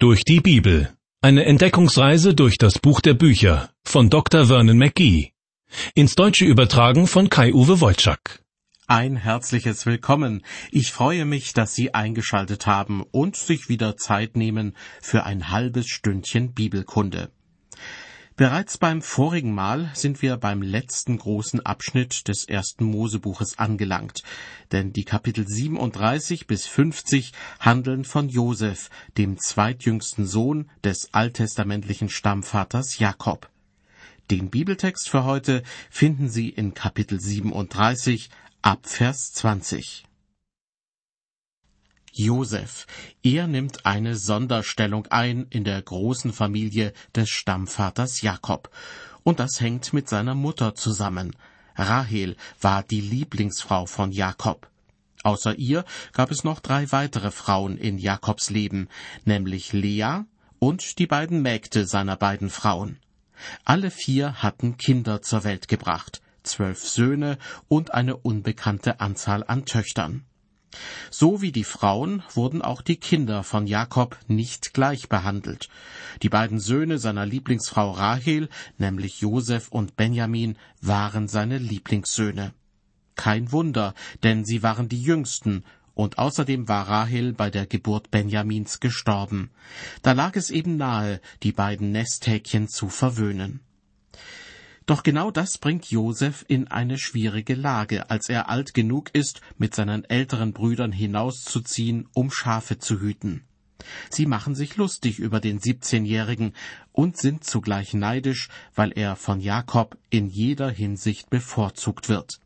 Durch die Bibel. Eine Entdeckungsreise durch das Buch der Bücher von Dr. Vernon McGee. Ins Deutsche übertragen von Kai-Uwe Wolczak. Ein herzliches Willkommen. Ich freue mich, dass Sie eingeschaltet haben und sich wieder Zeit nehmen für ein halbes Stündchen Bibelkunde. Bereits beim vorigen Mal sind wir beim letzten großen Abschnitt des ersten Mosebuches angelangt, denn die Kapitel 37 bis 50 handeln von Josef, dem zweitjüngsten Sohn des alttestamentlichen Stammvaters Jakob. Den Bibeltext für heute finden Sie in Kapitel 37 ab Vers 20. Josef. Er nimmt eine Sonderstellung ein in der großen Familie des Stammvaters Jakob. Und das hängt mit seiner Mutter zusammen. Rahel war die Lieblingsfrau von Jakob. Außer ihr gab es noch drei weitere Frauen in Jakobs Leben, nämlich Lea und die beiden Mägde seiner beiden Frauen. Alle vier hatten Kinder zur Welt gebracht, zwölf Söhne und eine unbekannte Anzahl an Töchtern. So wie die Frauen wurden auch die Kinder von Jakob nicht gleich behandelt. Die beiden Söhne seiner Lieblingsfrau Rahel, nämlich Josef und Benjamin, waren seine Lieblingssöhne. Kein Wunder, denn sie waren die jüngsten, und außerdem war Rahel bei der Geburt Benjamins gestorben. Da lag es eben nahe, die beiden Nesthäkchen zu verwöhnen. Doch genau das bringt Josef in eine schwierige Lage, als er alt genug ist, mit seinen älteren Brüdern hinauszuziehen, um Schafe zu hüten. Sie machen sich lustig über den 17-Jährigen und sind zugleich neidisch, weil er von Jakob in jeder Hinsicht bevorzugt wird.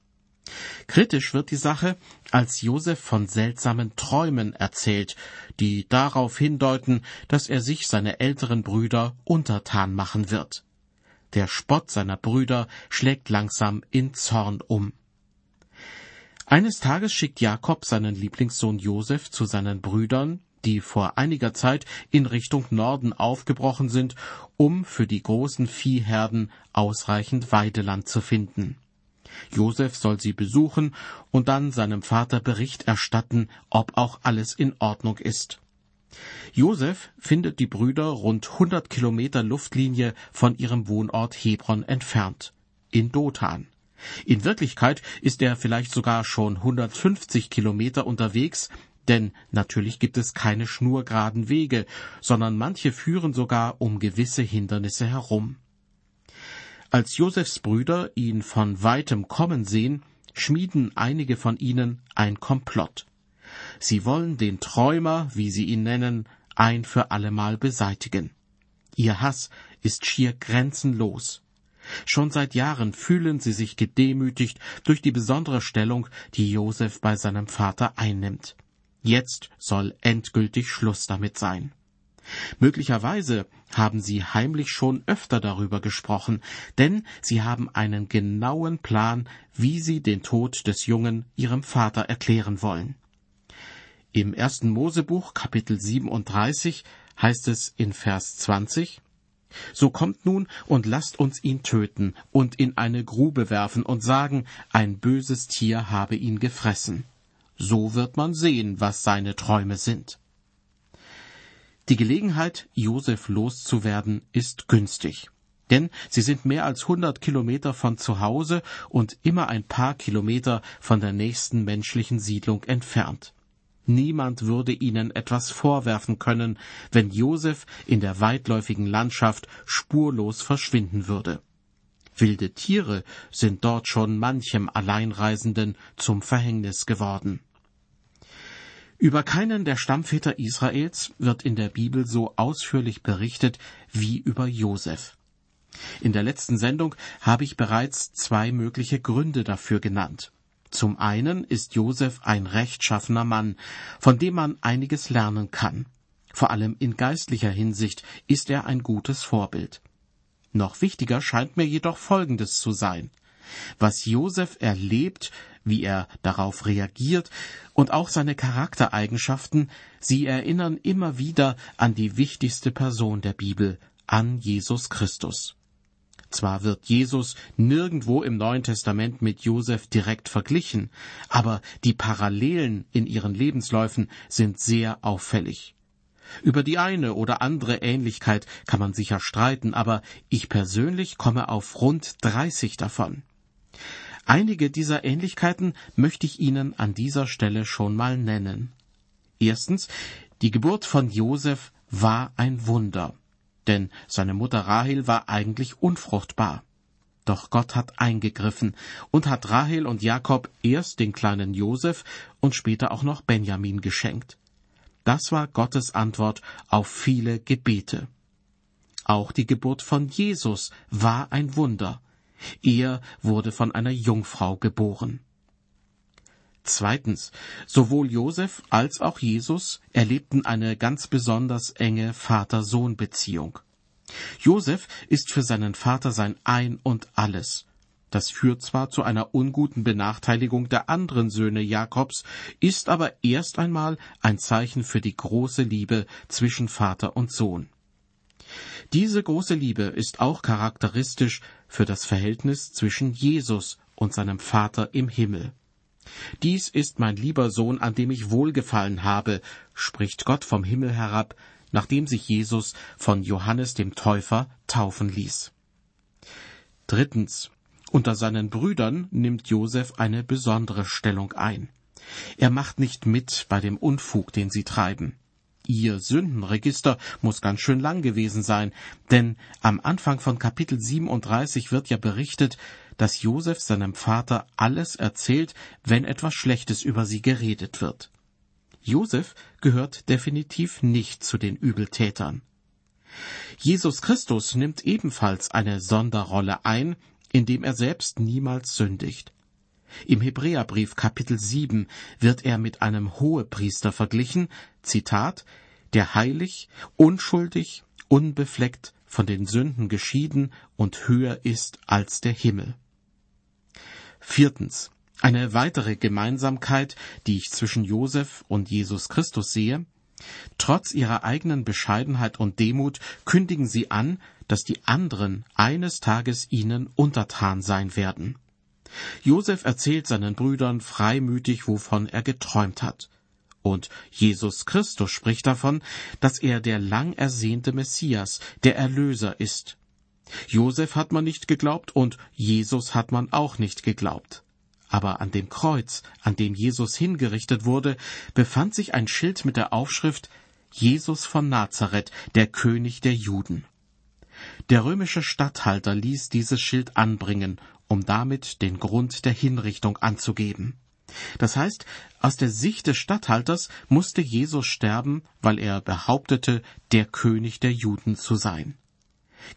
Kritisch wird die Sache, als Josef von seltsamen Träumen erzählt, die darauf hindeuten, dass er sich seine älteren Brüder untertan machen wird. Der Spott seiner Brüder schlägt langsam in Zorn um. Eines Tages schickt Jakob seinen Lieblingssohn Josef zu seinen Brüdern, die vor einiger Zeit in Richtung Norden aufgebrochen sind, um für die großen Viehherden ausreichend Weideland zu finden. Josef soll sie besuchen und dann seinem Vater Bericht erstatten, ob auch alles in Ordnung ist. Josef findet die Brüder rund 100 Kilometer Luftlinie von ihrem Wohnort Hebron entfernt, in Dothan. In Wirklichkeit ist er vielleicht sogar schon 150 Kilometer unterwegs, denn natürlich gibt es keine schnurgeraden Wege, sondern manche führen sogar um gewisse Hindernisse herum. Als Josefs Brüder ihn von weitem kommen sehen, schmieden einige von ihnen ein Komplott. Sie wollen den Träumer, wie sie ihn nennen, ein für allemal beseitigen. Ihr Hass ist schier grenzenlos. Schon seit Jahren fühlen sie sich gedemütigt durch die besondere Stellung, die Josef bei seinem Vater einnimmt. Jetzt soll endgültig Schluss damit sein. Möglicherweise haben sie heimlich schon öfter darüber gesprochen, denn sie haben einen genauen Plan, wie sie den Tod des Jungen ihrem Vater erklären wollen. Im ersten Mosebuch Kapitel 37 heißt es in Vers 20, so kommt nun und lasst uns ihn töten und in eine Grube werfen und sagen, ein böses Tier habe ihn gefressen. So wird man sehen, was seine Träume sind. Die Gelegenheit, Josef loszuwerden, ist günstig. Denn sie sind mehr als hundert Kilometer von zu Hause und immer ein paar Kilometer von der nächsten menschlichen Siedlung entfernt. Niemand würde ihnen etwas vorwerfen können, wenn Josef in der weitläufigen Landschaft spurlos verschwinden würde. Wilde Tiere sind dort schon manchem Alleinreisenden zum Verhängnis geworden. Über keinen der Stammväter Israels wird in der Bibel so ausführlich berichtet wie über Josef. In der letzten Sendung habe ich bereits zwei mögliche Gründe dafür genannt. Zum einen ist Josef ein rechtschaffener Mann, von dem man einiges lernen kann. Vor allem in geistlicher Hinsicht ist er ein gutes Vorbild. Noch wichtiger scheint mir jedoch Folgendes zu sein. Was Josef erlebt, wie er darauf reagiert und auch seine Charaktereigenschaften, sie erinnern immer wieder an die wichtigste Person der Bibel, an Jesus Christus. Zwar wird Jesus nirgendwo im Neuen Testament mit Josef direkt verglichen, aber die Parallelen in ihren Lebensläufen sind sehr auffällig. Über die eine oder andere Ähnlichkeit kann man sicher streiten, aber ich persönlich komme auf rund 30 davon. Einige dieser Ähnlichkeiten möchte ich Ihnen an dieser Stelle schon mal nennen. Erstens, die Geburt von Josef war ein Wunder, denn seine Mutter Rahel war eigentlich unfruchtbar. Doch Gott hat eingegriffen und hat Rahel und Jakob erst den kleinen Josef und später auch noch Benjamin geschenkt. Das war Gottes Antwort auf viele Gebete. Auch die Geburt von Jesus war ein Wunder. Er wurde von einer Jungfrau geboren. Zweitens, sowohl Josef als auch Jesus erlebten eine ganz besonders enge Vater-Sohn-Beziehung. Josef ist für seinen Vater sein Ein und alles. Das führt zwar zu einer unguten Benachteiligung der anderen Söhne Jakobs, ist aber erst einmal ein Zeichen für die große Liebe zwischen Vater und Sohn. Diese große Liebe ist auch charakteristisch für das Verhältnis zwischen Jesus und seinem Vater im Himmel. Dies ist mein lieber Sohn, an dem ich wohlgefallen habe, spricht Gott vom Himmel herab, nachdem sich Jesus von Johannes dem Täufer taufen ließ. Drittens. Unter seinen Brüdern nimmt Josef eine besondere Stellung ein. Er macht nicht mit bei dem Unfug, den sie treiben. Ihr Sündenregister muss ganz schön lang gewesen sein, denn am Anfang von Kapitel 37 wird ja berichtet, dass Josef seinem Vater alles erzählt, wenn etwas Schlechtes über sie geredet wird. Josef gehört definitiv nicht zu den Übeltätern. Jesus Christus nimmt ebenfalls eine Sonderrolle ein, indem er selbst niemals sündigt. Im Hebräerbrief Kapitel 7 wird er mit einem Hohepriester verglichen, Zitat, der heilig, unschuldig, unbefleckt, von den Sünden geschieden und höher ist als der Himmel. Viertens. Eine weitere Gemeinsamkeit, die ich zwischen Josef und Jesus Christus sehe, Trotz ihrer eigenen Bescheidenheit und Demut kündigen sie an, dass die anderen eines Tages ihnen untertan sein werden. Josef erzählt seinen Brüdern freimütig, wovon er geträumt hat. Und Jesus Christus spricht davon, dass er der lang ersehnte Messias, der Erlöser ist. Josef hat man nicht geglaubt und Jesus hat man auch nicht geglaubt. Aber an dem Kreuz, an dem Jesus hingerichtet wurde, befand sich ein Schild mit der Aufschrift Jesus von Nazareth, der König der Juden. Der römische Statthalter ließ dieses Schild anbringen, um damit den Grund der Hinrichtung anzugeben. Das heißt, aus der Sicht des Statthalters musste Jesus sterben, weil er behauptete, der König der Juden zu sein.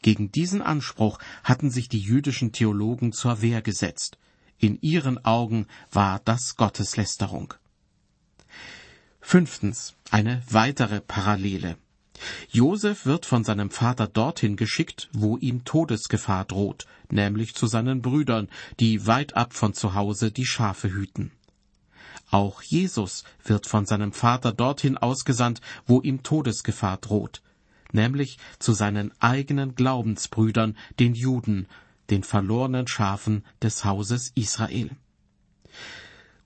Gegen diesen Anspruch hatten sich die jüdischen Theologen zur Wehr gesetzt. In ihren Augen war das Gotteslästerung. Fünftens. Eine weitere Parallele. Josef wird von seinem Vater dorthin geschickt, wo ihm Todesgefahr droht, nämlich zu seinen Brüdern, die weit ab von zu Hause die Schafe hüten. Auch Jesus wird von seinem Vater dorthin ausgesandt, wo ihm Todesgefahr droht, nämlich zu seinen eigenen Glaubensbrüdern, den Juden, den verlorenen Schafen des Hauses Israel.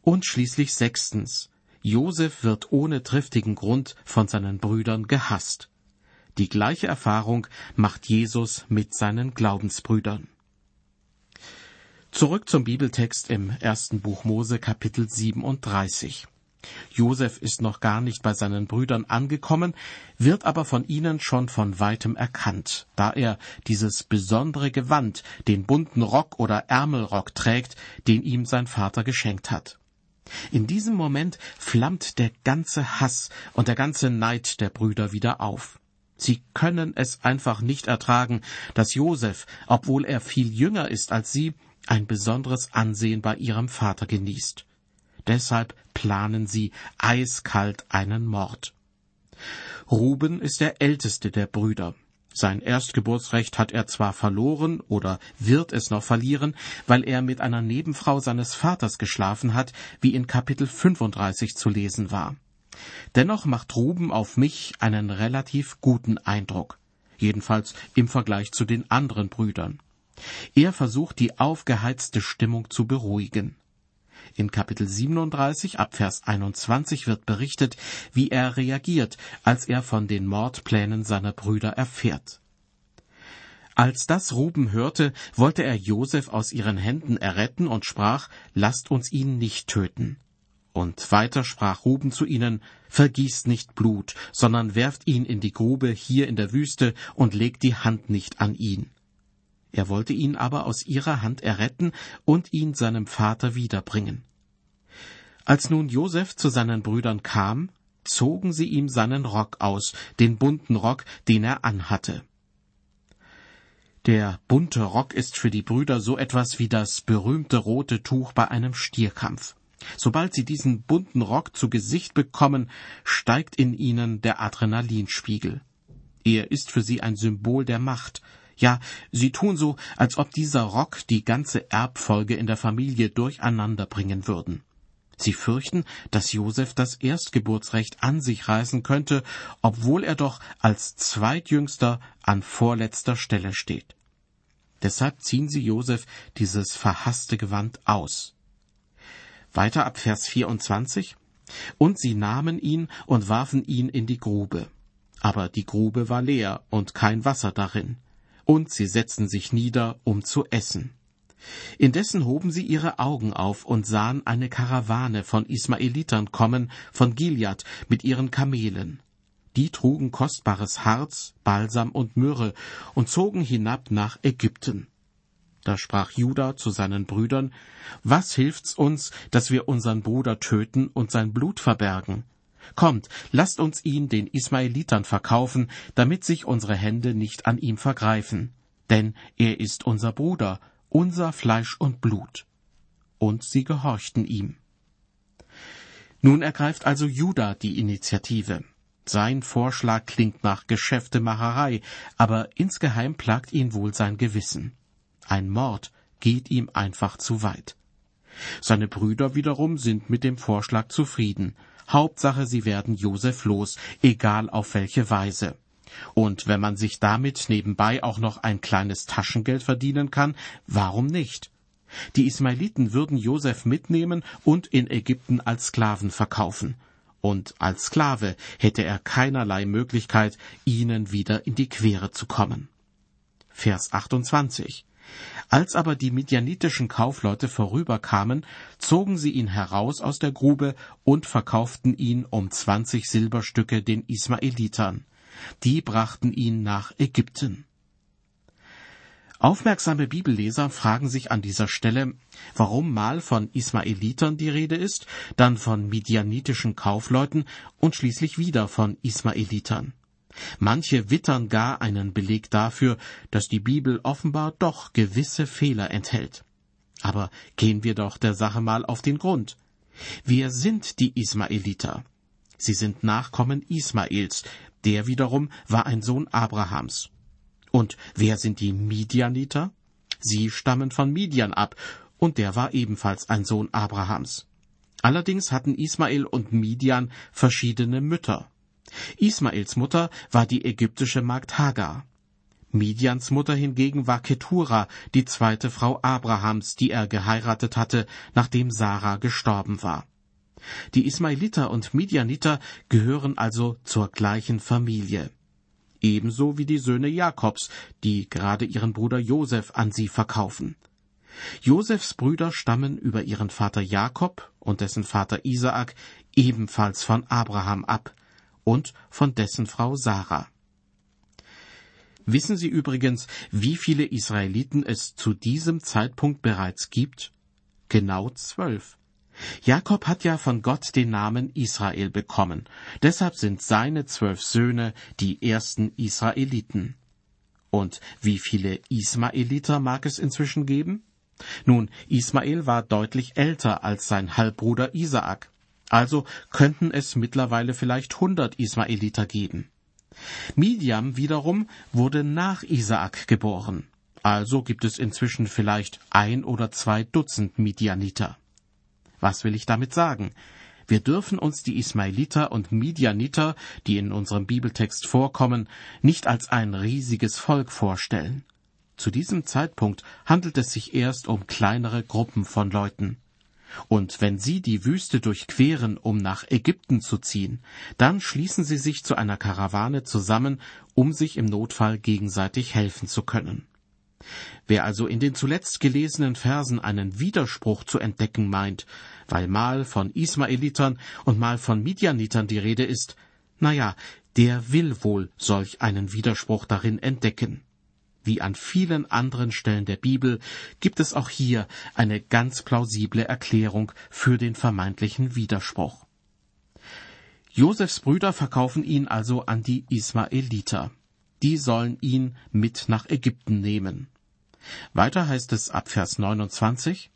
Und schließlich sechstens. Josef wird ohne triftigen Grund von seinen Brüdern gehasst. Die gleiche Erfahrung macht Jesus mit seinen Glaubensbrüdern. Zurück zum Bibeltext im ersten Buch Mose Kapitel 37. Josef ist noch gar nicht bei seinen Brüdern angekommen, wird aber von ihnen schon von weitem erkannt, da er dieses besondere Gewand, den bunten Rock oder Ärmelrock trägt, den ihm sein Vater geschenkt hat. In diesem Moment flammt der ganze Hass und der ganze Neid der Brüder wieder auf. Sie können es einfach nicht ertragen, dass Josef, obwohl er viel jünger ist als sie, ein besonderes Ansehen bei ihrem Vater genießt. Deshalb planen sie eiskalt einen Mord. Ruben ist der älteste der Brüder. Sein Erstgeburtsrecht hat er zwar verloren oder wird es noch verlieren, weil er mit einer Nebenfrau seines Vaters geschlafen hat, wie in Kapitel 35 zu lesen war. Dennoch macht Ruben auf mich einen relativ guten Eindruck, jedenfalls im Vergleich zu den anderen Brüdern. Er versucht die aufgeheizte Stimmung zu beruhigen. In Kapitel 37 ab Vers 21 wird berichtet, wie er reagiert, als er von den Mordplänen seiner Brüder erfährt. Als das Ruben hörte, wollte er Josef aus ihren Händen erretten und sprach, lasst uns ihn nicht töten. Und weiter sprach Ruben zu ihnen, vergießt nicht Blut, sondern werft ihn in die Grube hier in der Wüste und legt die Hand nicht an ihn. Er wollte ihn aber aus ihrer Hand erretten und ihn seinem Vater wiederbringen. Als nun Josef zu seinen Brüdern kam, zogen sie ihm seinen Rock aus, den bunten Rock, den er anhatte. Der bunte Rock ist für die Brüder so etwas wie das berühmte rote Tuch bei einem Stierkampf. Sobald sie diesen bunten Rock zu Gesicht bekommen, steigt in ihnen der Adrenalinspiegel. Er ist für sie ein Symbol der Macht. Ja, sie tun so, als ob dieser Rock die ganze Erbfolge in der Familie durcheinander bringen würden. Sie fürchten, dass Josef das Erstgeburtsrecht an sich reißen könnte, obwohl er doch als Zweitjüngster an vorletzter Stelle steht. Deshalb ziehen sie Josef dieses verhasste Gewand aus. Weiter ab Vers 24. Und sie nahmen ihn und warfen ihn in die Grube. Aber die Grube war leer und kein Wasser darin. Und sie setzten sich nieder, um zu essen. Indessen hoben sie ihre Augen auf und sahen eine Karawane von Ismaelitern kommen von Gilead mit ihren Kamelen. Die trugen kostbares Harz, Balsam und Myrrhe und zogen hinab nach Ägypten. Da sprach Juda zu seinen Brüdern, Was hilft's uns, dass wir unseren Bruder töten und sein Blut verbergen? Kommt, lasst uns ihn den Ismaelitern verkaufen, damit sich unsere Hände nicht an ihm vergreifen. Denn er ist unser Bruder, unser Fleisch und Blut. Und sie gehorchten ihm. Nun ergreift also Juda die Initiative. Sein Vorschlag klingt nach Geschäftemacherei, aber insgeheim plagt ihn wohl sein Gewissen. Ein Mord geht ihm einfach zu weit. Seine Brüder wiederum sind mit dem Vorschlag zufrieden. Hauptsache, sie werden Josef los, egal auf welche Weise. Und wenn man sich damit nebenbei auch noch ein kleines Taschengeld verdienen kann, warum nicht? Die Ismailiten würden Josef mitnehmen und in Ägypten als Sklaven verkaufen. Und als Sklave hätte er keinerlei Möglichkeit, ihnen wieder in die Quere zu kommen. Vers 28. Als aber die midianitischen Kaufleute vorüberkamen, zogen sie ihn heraus aus der Grube und verkauften ihn um zwanzig Silberstücke den Ismaelitern die brachten ihn nach Ägypten. Aufmerksame Bibelleser fragen sich an dieser Stelle, warum mal von Ismaelitern die Rede ist, dann von midianitischen Kaufleuten und schließlich wieder von Ismaelitern. Manche wittern gar einen Beleg dafür, dass die Bibel offenbar doch gewisse Fehler enthält. Aber gehen wir doch der Sache mal auf den Grund. Wer sind die Ismaeliter? Sie sind Nachkommen Ismaels, der wiederum war ein Sohn Abrahams. Und wer sind die Midianiter? Sie stammen von Midian ab, und der war ebenfalls ein Sohn Abrahams. Allerdings hatten Ismael und Midian verschiedene Mütter. Ismaels Mutter war die ägyptische Magd Hagar. Midians Mutter hingegen war Ketura, die zweite Frau Abrahams, die er geheiratet hatte, nachdem Sarah gestorben war. Die Ismailiter und Midianiter gehören also zur gleichen Familie. Ebenso wie die Söhne Jakobs, die gerade ihren Bruder Josef an sie verkaufen. Josefs Brüder stammen über ihren Vater Jakob und dessen Vater Isaak ebenfalls von Abraham ab und von dessen Frau Sarah. Wissen Sie übrigens, wie viele Israeliten es zu diesem Zeitpunkt bereits gibt? Genau zwölf. Jakob hat ja von Gott den Namen Israel bekommen. Deshalb sind seine zwölf Söhne die ersten Israeliten. Und wie viele Ismaeliter mag es inzwischen geben? Nun, Ismael war deutlich älter als sein Halbbruder Isaak. Also könnten es mittlerweile vielleicht hundert Ismaeliter geben. Midian wiederum wurde nach Isaak geboren. Also gibt es inzwischen vielleicht ein oder zwei Dutzend Midianiter. Was will ich damit sagen? Wir dürfen uns die Ismailiter und Midianiter, die in unserem Bibeltext vorkommen, nicht als ein riesiges Volk vorstellen. Zu diesem Zeitpunkt handelt es sich erst um kleinere Gruppen von Leuten. Und wenn sie die Wüste durchqueren, um nach Ägypten zu ziehen, dann schließen sie sich zu einer Karawane zusammen, um sich im Notfall gegenseitig helfen zu können. Wer also in den zuletzt gelesenen Versen einen Widerspruch zu entdecken meint, weil mal von Ismaelitern und mal von Midianitern die Rede ist, na ja, der will wohl solch einen Widerspruch darin entdecken. Wie an vielen anderen Stellen der Bibel gibt es auch hier eine ganz plausible Erklärung für den vermeintlichen Widerspruch. Josefs Brüder verkaufen ihn also an die Ismaeliter. Die sollen ihn mit nach Ägypten nehmen. Weiter heißt es ab Vers 29,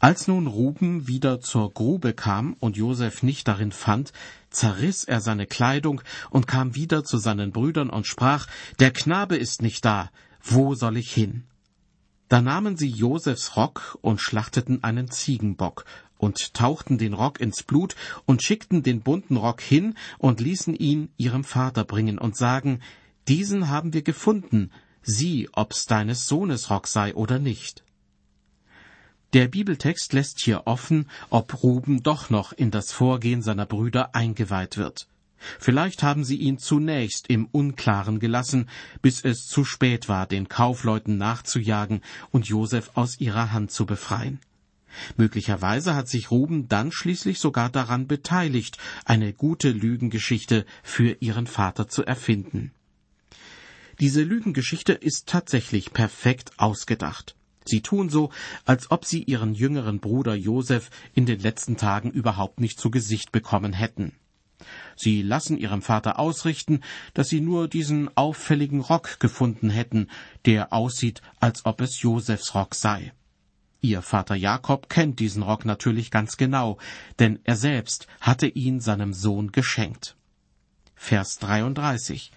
als nun Ruben wieder zur Grube kam und Josef nicht darin fand, zerriss er seine Kleidung und kam wieder zu seinen Brüdern und sprach, Der Knabe ist nicht da, wo soll ich hin? Da nahmen sie Josefs Rock und schlachteten einen Ziegenbock und tauchten den Rock ins Blut und schickten den bunten Rock hin und ließen ihn ihrem Vater bringen und sagen, Diesen haben wir gefunden, sieh, ob's deines Sohnes Rock sei oder nicht. Der Bibeltext lässt hier offen, ob Ruben doch noch in das Vorgehen seiner Brüder eingeweiht wird. Vielleicht haben sie ihn zunächst im Unklaren gelassen, bis es zu spät war, den Kaufleuten nachzujagen und Josef aus ihrer Hand zu befreien. Möglicherweise hat sich Ruben dann schließlich sogar daran beteiligt, eine gute Lügengeschichte für ihren Vater zu erfinden. Diese Lügengeschichte ist tatsächlich perfekt ausgedacht. Sie tun so, als ob sie ihren jüngeren Bruder Josef in den letzten Tagen überhaupt nicht zu Gesicht bekommen hätten. Sie lassen ihrem Vater ausrichten, dass sie nur diesen auffälligen Rock gefunden hätten, der aussieht, als ob es Josefs Rock sei. Ihr Vater Jakob kennt diesen Rock natürlich ganz genau, denn er selbst hatte ihn seinem Sohn geschenkt. Vers 33.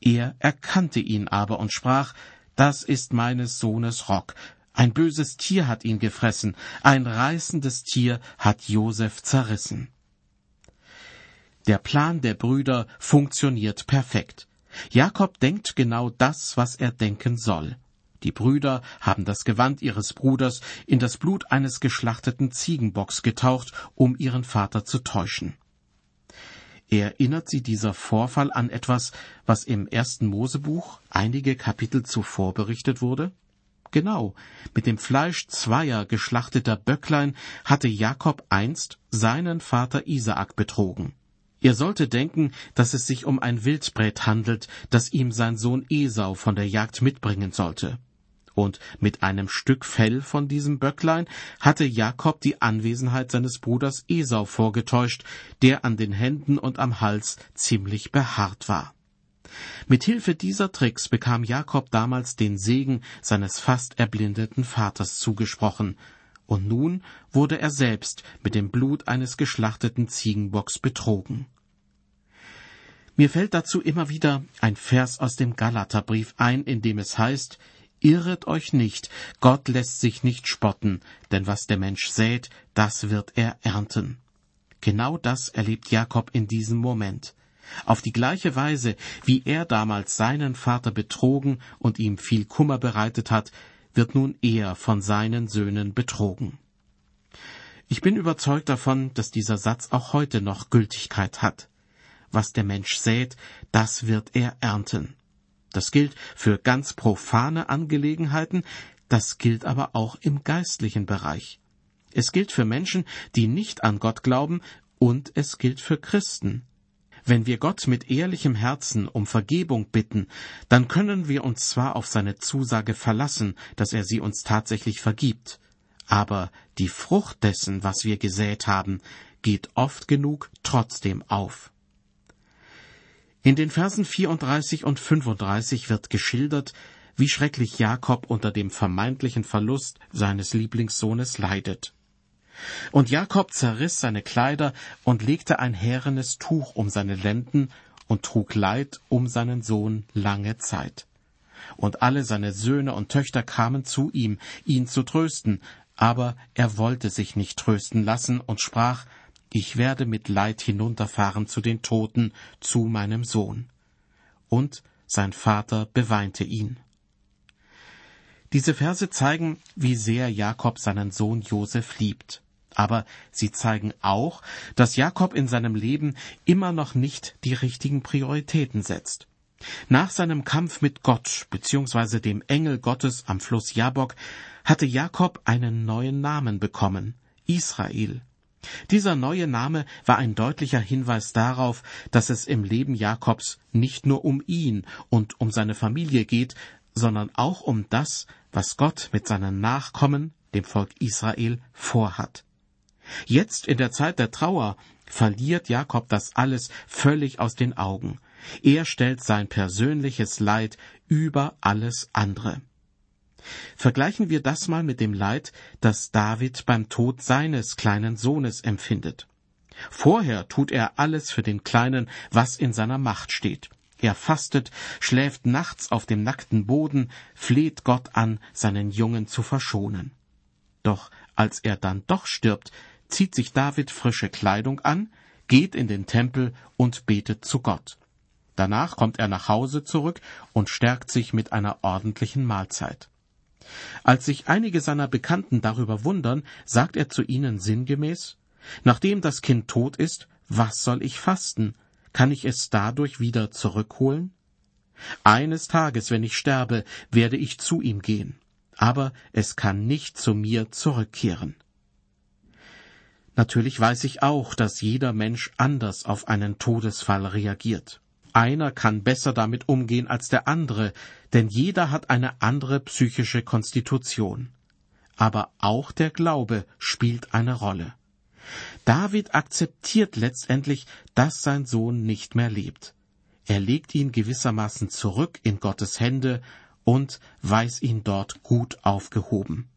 Er erkannte ihn aber und sprach, das ist meines Sohnes Rock, ein böses Tier hat ihn gefressen, ein reißendes Tier hat Josef zerrissen. Der Plan der Brüder funktioniert perfekt. Jakob denkt genau das, was er denken soll. Die Brüder haben das Gewand ihres Bruders in das Blut eines geschlachteten Ziegenbocks getaucht, um ihren Vater zu täuschen. Erinnert sie dieser Vorfall an etwas, was im ersten Mosebuch einige Kapitel zuvor berichtet wurde? Genau, mit dem Fleisch zweier geschlachteter Böcklein hatte Jakob einst seinen Vater Isaak betrogen. Er sollte denken, dass es sich um ein Wildbret handelt, das ihm sein Sohn Esau von der Jagd mitbringen sollte. Und mit einem Stück Fell von diesem Böcklein hatte Jakob die Anwesenheit seines Bruders Esau vorgetäuscht, der an den Händen und am Hals ziemlich behaart war. Mit Hilfe dieser Tricks bekam Jakob damals den Segen seines fast erblindeten Vaters zugesprochen, und nun wurde er selbst mit dem Blut eines geschlachteten Ziegenbocks betrogen. Mir fällt dazu immer wieder ein Vers aus dem Galaterbrief ein, in dem es heißt, Irret euch nicht, Gott lässt sich nicht spotten, denn was der Mensch sät, das wird er ernten. Genau das erlebt Jakob in diesem Moment. Auf die gleiche Weise, wie er damals seinen Vater betrogen und ihm viel Kummer bereitet hat, wird nun er von seinen Söhnen betrogen. Ich bin überzeugt davon, dass dieser Satz auch heute noch Gültigkeit hat. Was der Mensch sät, das wird er ernten. Das gilt für ganz profane Angelegenheiten, das gilt aber auch im geistlichen Bereich. Es gilt für Menschen, die nicht an Gott glauben, und es gilt für Christen. Wenn wir Gott mit ehrlichem Herzen um Vergebung bitten, dann können wir uns zwar auf seine Zusage verlassen, dass er sie uns tatsächlich vergibt, aber die Frucht dessen, was wir gesät haben, geht oft genug trotzdem auf. In den Versen 34 und 35 wird geschildert, wie schrecklich Jakob unter dem vermeintlichen Verlust seines Lieblingssohnes leidet. Und Jakob zerriss seine Kleider und legte ein härenes Tuch um seine Lenden und trug Leid um seinen Sohn lange Zeit. Und alle seine Söhne und Töchter kamen zu ihm, ihn zu trösten, aber er wollte sich nicht trösten lassen und sprach, ich werde mit Leid hinunterfahren zu den Toten, zu meinem Sohn. Und sein Vater beweinte ihn. Diese Verse zeigen, wie sehr Jakob seinen Sohn Josef liebt. Aber sie zeigen auch, dass Jakob in seinem Leben immer noch nicht die richtigen Prioritäten setzt. Nach seinem Kampf mit Gott bzw. dem Engel Gottes am Fluss Jabok hatte Jakob einen neuen Namen bekommen, Israel. Dieser neue Name war ein deutlicher Hinweis darauf, dass es im Leben Jakobs nicht nur um ihn und um seine Familie geht, sondern auch um das, was Gott mit seinen Nachkommen, dem Volk Israel, vorhat. Jetzt in der Zeit der Trauer verliert Jakob das alles völlig aus den Augen. Er stellt sein persönliches Leid über alles andere. Vergleichen wir das mal mit dem Leid, das David beim Tod seines kleinen Sohnes empfindet. Vorher tut er alles für den Kleinen, was in seiner Macht steht. Er fastet, schläft nachts auf dem nackten Boden, fleht Gott an, seinen Jungen zu verschonen. Doch als er dann doch stirbt, zieht sich David frische Kleidung an, geht in den Tempel und betet zu Gott. Danach kommt er nach Hause zurück und stärkt sich mit einer ordentlichen Mahlzeit. Als sich einige seiner Bekannten darüber wundern, sagt er zu ihnen sinngemäß Nachdem das Kind tot ist, was soll ich fasten? Kann ich es dadurch wieder zurückholen? Eines Tages, wenn ich sterbe, werde ich zu ihm gehen, aber es kann nicht zu mir zurückkehren. Natürlich weiß ich auch, dass jeder Mensch anders auf einen Todesfall reagiert. Einer kann besser damit umgehen als der andere, denn jeder hat eine andere psychische Konstitution. Aber auch der Glaube spielt eine Rolle. David akzeptiert letztendlich, dass sein Sohn nicht mehr lebt. Er legt ihn gewissermaßen zurück in Gottes Hände und weiß ihn dort gut aufgehoben.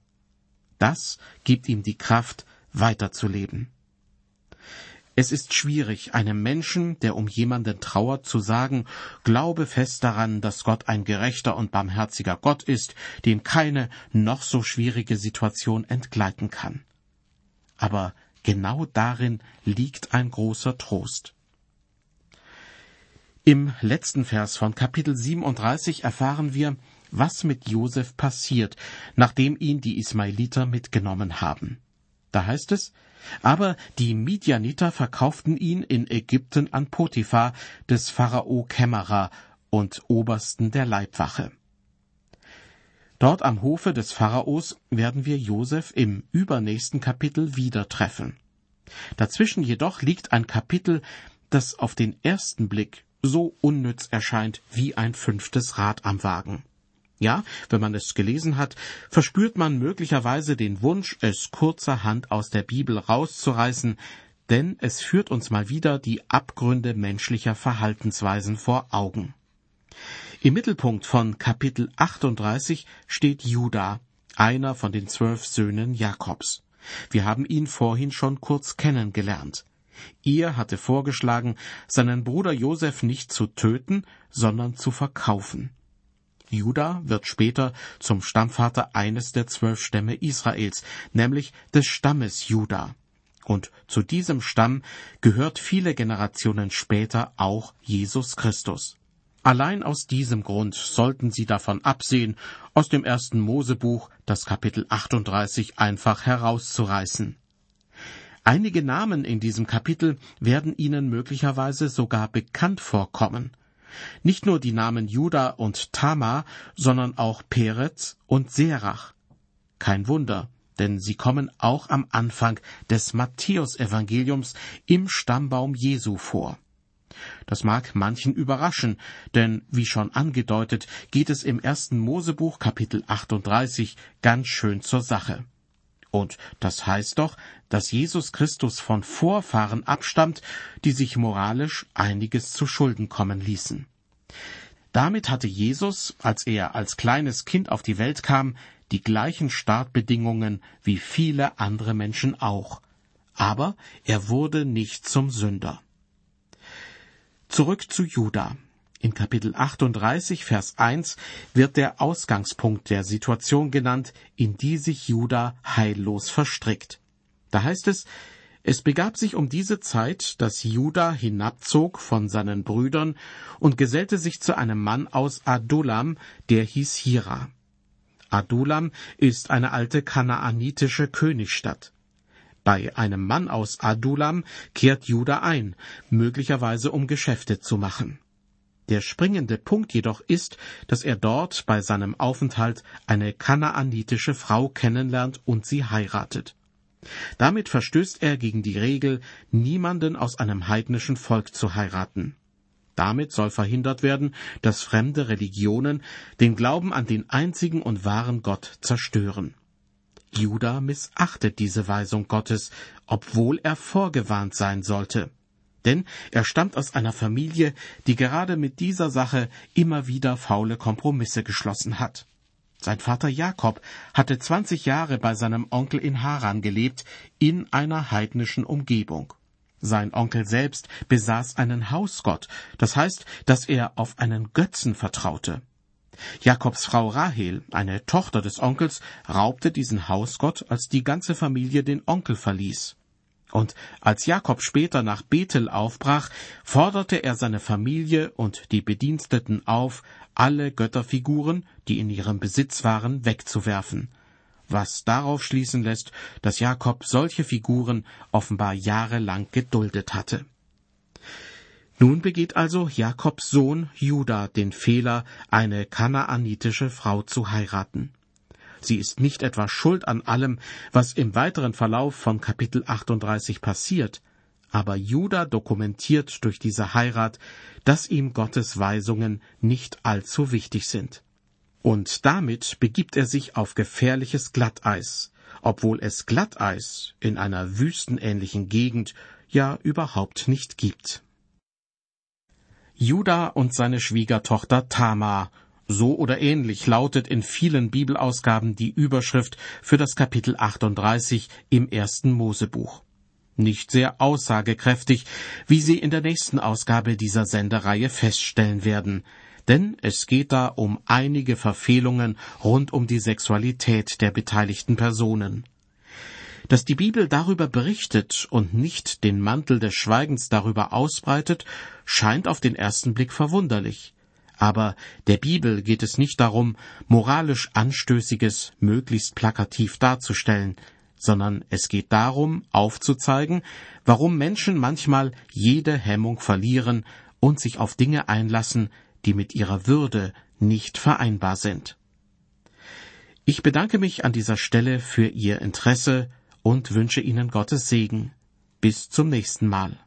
Das gibt ihm die Kraft, weiterzuleben. Es ist schwierig, einem Menschen, der um jemanden trauert, zu sagen, glaube fest daran, dass Gott ein gerechter und barmherziger Gott ist, dem keine noch so schwierige Situation entgleiten kann. Aber genau darin liegt ein großer Trost. Im letzten Vers von Kapitel 37 erfahren wir, was mit Josef passiert, nachdem ihn die Ismailiter mitgenommen haben. Da heißt es, aber die Midianiter verkauften ihn in Ägypten an Potiphar, des Pharao Kämmerer und Obersten der Leibwache. Dort am Hofe des Pharaos werden wir Josef im übernächsten Kapitel wieder treffen. Dazwischen jedoch liegt ein Kapitel, das auf den ersten Blick so unnütz erscheint wie ein fünftes Rad am Wagen. Ja, wenn man es gelesen hat, verspürt man möglicherweise den Wunsch, es kurzerhand aus der Bibel rauszureißen, denn es führt uns mal wieder die Abgründe menschlicher Verhaltensweisen vor Augen. Im Mittelpunkt von Kapitel 38 steht Judah, einer von den zwölf Söhnen Jakobs. Wir haben ihn vorhin schon kurz kennengelernt. Er hatte vorgeschlagen, seinen Bruder Josef nicht zu töten, sondern zu verkaufen. Juda wird später zum Stammvater eines der zwölf Stämme Israels, nämlich des Stammes Juda. Und zu diesem Stamm gehört viele Generationen später auch Jesus Christus. Allein aus diesem Grund sollten Sie davon absehen, aus dem ersten Mosebuch das Kapitel 38 einfach herauszureißen. Einige Namen in diesem Kapitel werden Ihnen möglicherweise sogar bekannt vorkommen. Nicht nur die Namen Juda und Tamar, sondern auch Perez und Serach. Kein Wunder, denn sie kommen auch am Anfang des Matthäusevangeliums im Stammbaum Jesu vor. Das mag manchen überraschen, denn wie schon angedeutet, geht es im ersten Mosebuch Kapitel 38 ganz schön zur Sache. Und das heißt doch, dass Jesus Christus von Vorfahren abstammt, die sich moralisch einiges zu Schulden kommen ließen. Damit hatte Jesus, als er als kleines Kind auf die Welt kam, die gleichen Startbedingungen wie viele andere Menschen auch. Aber er wurde nicht zum Sünder. Zurück zu Juda. In Kapitel 38, Vers 1 wird der Ausgangspunkt der Situation genannt, in die sich Juda heillos verstrickt. Da heißt es, es begab sich um diese Zeit, dass Juda hinabzog von seinen Brüdern und gesellte sich zu einem Mann aus Adulam, der hieß Hira. Adulam ist eine alte kanaanitische Königsstadt. Bei einem Mann aus Adulam kehrt Juda ein, möglicherweise um Geschäfte zu machen. Der springende Punkt jedoch ist, dass er dort bei seinem Aufenthalt eine kanaanitische Frau kennenlernt und sie heiratet. Damit verstößt er gegen die Regel, niemanden aus einem heidnischen Volk zu heiraten. Damit soll verhindert werden, dass fremde Religionen den Glauben an den einzigen und wahren Gott zerstören. Judah missachtet diese Weisung Gottes, obwohl er vorgewarnt sein sollte. Denn er stammt aus einer Familie, die gerade mit dieser Sache immer wieder faule Kompromisse geschlossen hat. Sein Vater Jakob hatte zwanzig Jahre bei seinem Onkel in Haran gelebt, in einer heidnischen Umgebung. Sein Onkel selbst besaß einen Hausgott, das heißt, dass er auf einen Götzen vertraute. Jakobs Frau Rahel, eine Tochter des Onkels, raubte diesen Hausgott, als die ganze Familie den Onkel verließ. Und als Jakob später nach Bethel aufbrach, forderte er seine Familie und die Bediensteten auf, alle Götterfiguren, die in ihrem Besitz waren, wegzuwerfen, was darauf schließen lässt, dass Jakob solche Figuren offenbar jahrelang geduldet hatte. Nun begeht also Jakobs Sohn Judah den Fehler, eine kanaanitische Frau zu heiraten. Sie ist nicht etwa schuld an allem, was im weiteren Verlauf von Kapitel 38 passiert, aber Judah dokumentiert durch diese Heirat, dass ihm Gottes Weisungen nicht allzu wichtig sind. Und damit begibt er sich auf gefährliches Glatteis, obwohl es Glatteis in einer wüstenähnlichen Gegend ja überhaupt nicht gibt. Judah und seine Schwiegertochter Tamar so oder ähnlich lautet in vielen Bibelausgaben die Überschrift für das Kapitel 38 im ersten Mosebuch. Nicht sehr aussagekräftig, wie Sie in der nächsten Ausgabe dieser Sendereihe feststellen werden, denn es geht da um einige Verfehlungen rund um die Sexualität der beteiligten Personen. Dass die Bibel darüber berichtet und nicht den Mantel des Schweigens darüber ausbreitet, scheint auf den ersten Blick verwunderlich. Aber der Bibel geht es nicht darum, moralisch Anstößiges möglichst plakativ darzustellen, sondern es geht darum, aufzuzeigen, warum Menschen manchmal jede Hemmung verlieren und sich auf Dinge einlassen, die mit ihrer Würde nicht vereinbar sind. Ich bedanke mich an dieser Stelle für Ihr Interesse und wünsche Ihnen Gottes Segen. Bis zum nächsten Mal.